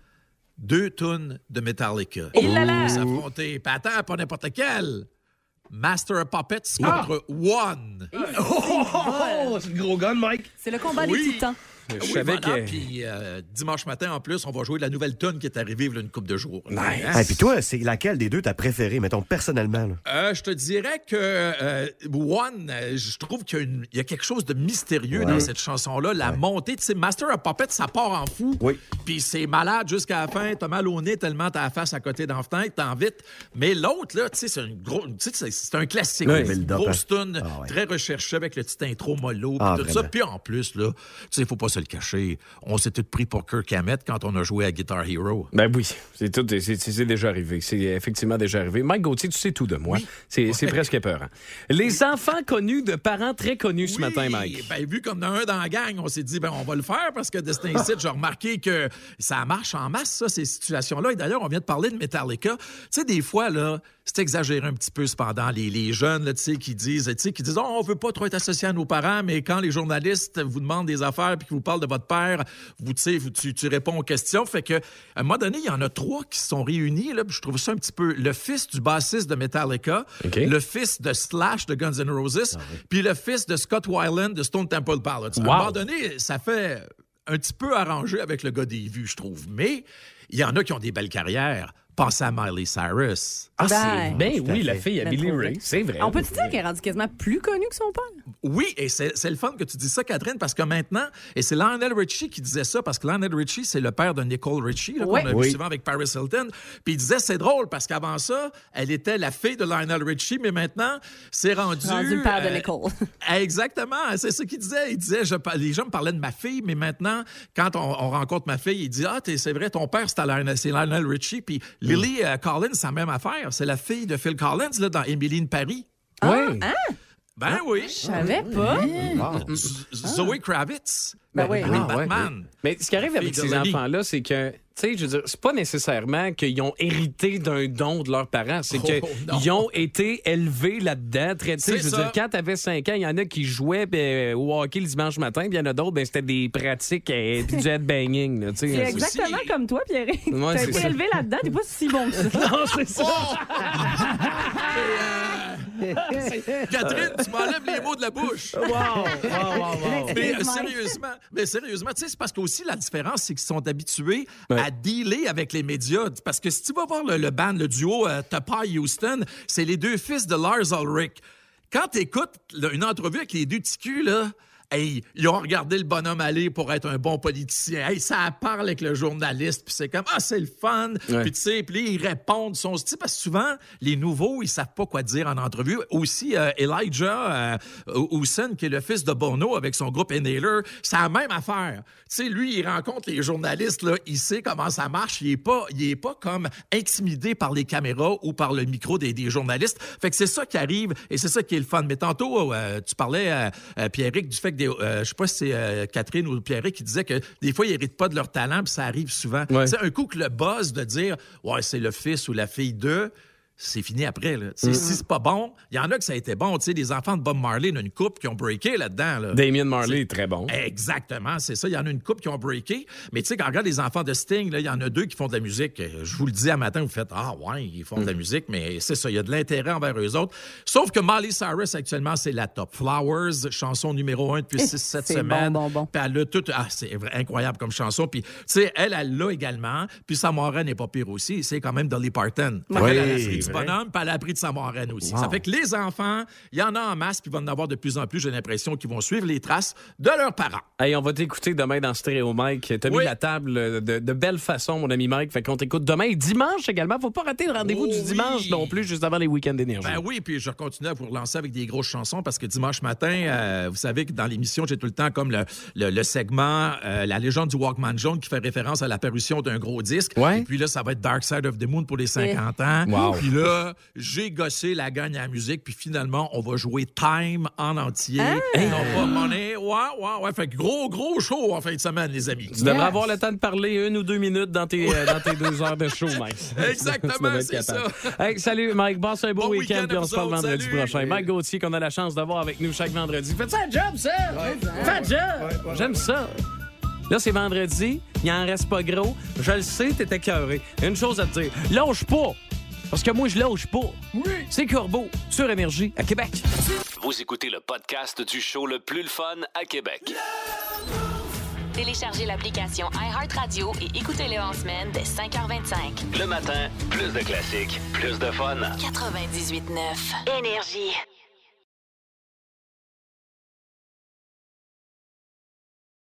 Deux tonnes de Metallica. Et là là! Pour s'affronter. Pas attends, pas n'importe quel. Master of Puppets Ah! contre One. (laughs) Oh, c'est le gros gun, Mike. C'est le combat Oui. des titans. Je Oui, savais voilà, que- Puis euh, dimanche matin, en plus, on va jouer la nouvelle tune qui est arrivée il y a une couple de jours. Et Hein? puis toi, c'est laquelle des deux t'as préféré, mettons, personnellement? Euh, je te dirais que euh, One, je trouve qu'il y, a y quelque chose de mystérieux Ouais. dans cette chanson-là. La montée, tu sais, Master of Puppet, ça part en fou. Oui. Puis c'est malade jusqu'à la fin. T'as mal au nez tellement t'as la face à côté dans la fenêtre, t'en vite. Mais l'autre, là, tu sais, c'est une gros, tu sais, c'est- un classique. Oui. Une grosse hein. tune, Ah ouais. très recherché avec le petit intro mollo, puis Ah, tout ça. Puis en plus, là, tu sais, il faut pas se le cacher. On s'est tous pris pour Kirk Hammett quand on a joué à Guitar Hero. Ben oui, c'est tout, c'est- déjà arrivé. C'est effectivement déjà arrivé. Mike Gauthier, tu sais tout de moi. C'est c'est presque épeurant. Les enfants connus de parents très connus ce matin, Mike. Ben, vu comme dans un dans la gang, on s'est dit, ben, on va le faire parce que de cet incite, j'ai remarqué que ça marche en masse, ça, ces situations-là. Et d'ailleurs, on vient de parler de Metallica. Tu sais, des fois, là, c'est exagéré un petit peu, cependant, les, les jeunes, là, qui disent, qui disent, oh, on veut pas trop être associé à nos parents, mais quand les journalistes vous demandent des affaires puis qu'ils vous parlent de votre père, vous, vous- tu, tu réponds aux questions. Fait que, à un moment donné, il y en a trois qui sont réunis, là, je trouve ça un petit peu le fils du bassiste de Metallica, le fils de Slash de Guns N' Roses, puis le fils de Scott Weiland de Stone Temple Pilots. À un moment donné, ça fait un petit peu arrangé avec le gars des vues, je trouve. Mais il y en a qui ont des belles carrières. Pensez à Miley Cyrus. Ah, c'est- Ben oui, la fille à Ben, Billy Ray, c'est vrai. On peut-tu dire qu'elle est rendue quasiment plus connue que son père? Oui, et c'est c'est le fun que tu dis ça, Catherine, parce que maintenant, et c'est Lionel Richie qui disait ça, parce que Lionel Richie, c'est le père de Nicole Richie, là, qu'on Oui. a vu Oui. souvent avec Paris Hilton. Puis il disait, c'est drôle, parce qu'avant ça, elle était la fille de Lionel Richie, mais maintenant, c'est rendu... Rendu le père de euh, Nicole. (laughs) Exactement, c'est ce qu'il disait. Il disait, je, les gens me parlaient de ma fille, mais maintenant, quand on, on rencontre ma fille, il dit, ah, t'es- c'est vrai, ton père, c'était Lionel, c'est Lionel Richie. Puis Lily euh, Collins, c'est la même affaire. C'est la fille de Phil Collins, là, dans Emily in Paris. Oui. Ben oui. Je savais pas. Z- Zoe Kravitz. Ben oui. Oui, Ah, ouais. Batman. Mais ce qui arrive avec ces enfants-là, c'est que, tu sais, je veux dire, c'est pas nécessairement qu'ils ont hérité d'un don de leurs parents. C'est Oh, non. qu'ils ont été élevés là-dedans. Sais, C'est je veux ça. dire, quand t'avais 5 ans, il y en a qui jouaient ben, au hockey le dimanche matin, puis il y en a d'autres, ben, c'était des pratiques et (laughs) puis du headbanging. là, tu sais. C'est exactement comme toi, Pierre. Ouais, T'as c'est été ça. élevé là-dedans, t'es pas si bon que ça. (laughs) Non, c'est ça. Catherine, tu m'enlèves les mots de la bouche. Wow, wow, wow, wow. Mais euh, sérieusement, mais sérieusement, tu sais, c'est parce qu'aussi la différence, c'est qu'ils sont habitués Ouais. À dealer avec les médias. Parce que si tu vas voir le, le band, le duo euh, Houston, c'est les deux fils de Lars Ulrich. Quand tu écoutes une entrevue avec les deux ticus, là, Hey, ils ont regardé le bonhomme aller pour être un bon politicien. Hey, ça parle avec le journaliste, puis c'est comme ah c'est le fun. Puis tu sais, puis ils répondent son style parce que souvent les nouveaux ils savent pas quoi dire en entrevue. Aussi euh, Elijah euh, qui est le fils de Bono avec son groupe Inhaler, c'est la même affaire. Tu sais, lui il rencontre les journalistes là, il sait comment ça marche. Il est pas, il est pas comme intimidé par les caméras ou par le micro des, des journalistes. Fait que c'est ça qui arrive et c'est ça qui est le fun. Mais tantôt euh, tu parlais euh, Pierrick du fait que euh, je sais pas si c'est euh, Catherine ou Pierrick qui disait que des fois ils héritent pas de leur talent puis ça arrive souvent. Ouais. Sais, un coup que le buzz de dire ouais c'est le fils ou la fille d'eux c'est fini après. Là. Sais, Si c'est pas bon, il y en a que ça a été bon. Tu sais, les enfants de Bob Marley, il y en a une couple qui ont breaké là-dedans. Là. Damien Marley est très bon. Exactement, c'est ça. Il y en a une couple qui ont breaké. Mais tu sais, quand on regarde les enfants de Sting, là, il y en a deux qui font de la musique. Je vous le dis à matin, vous faites Ah, ouais, ils font de Mm. la musique, mais c'est ça. Il y a de l'intérêt envers eux autres. Sauf que Molly Cyrus, actuellement, c'est la top. Flowers, chanson numéro un depuis 6-7 C'est semaines. bon, bon, bon. Puis elle a tout. Ah, c'est incroyable comme chanson. Puis, tu sais, elle, elle l'a également. Puis sa marraine n'est pas pire aussi. C'est quand même Dolly Parton. Oui, du vrai. bonhomme, puis elle a de sa marraine aussi. Wow. Ça fait que les enfants, il y en a en masse, puis il va en avoir de plus en plus, j'ai l'impression, qui vont suivre les traces de leurs parents. Hey, on va t'écouter demain dans Stéréo Mike. T'as mis Oui. la table de, de belle façon, mon ami Mike. Fait qu'on t'écoute demain et dimanche également. Faut pas rater le rendez-vous Oh du oui. dimanche non plus, juste avant les week-ends d'énergie. Ben oui, puis je continue à vous relancer avec des grosses chansons parce que dimanche matin, euh, vous savez que dans l'émission, j'ai tout le temps comme le, le, le segment euh, La légende du Walkman jaune qui fait référence à l'apparition d'un gros disque. Ouais. Et puis là, ça va être Dark Side of the Moon pour les 50 ans. Wow. Puis là, j'ai gossé la gagne à la musique, puis finalement, on va jouer Time en entier. Et non pas Money. Ouais, ouais, ouais. Fait que gros, gros show en fin de semaine, les amis. Tu devrais avoir le temps de parler une ou deux minutes dans tes, euh, dans tes deux heures de show, Mike. (laughs) Exactement, c'est ça. Hey, salut, Mike. Passe un beau Bon week-end, puis on se parle vendredi Salut. prochain. Mike Gauthier, qu'on a la chance d'avoir avec nous chaque vendredi. Faites ça un job, ça! Fais un job! J'aime ça. Là, c'est vendredi. Il en reste pas gros. Je le sais, t'es écœuré. Une chose à te dire. Lâche pas! Parce que moi, je lâche pas. Oui. C'est Corbeau, sur Énergie, à Québec. Vous écoutez le podcast du show le plus le fun à Québec. Téléchargez l'application iHeartRadio et écoutez-le en semaine dès 5h25. Le matin, plus de classiques, plus de fun. 98.9 Énergie.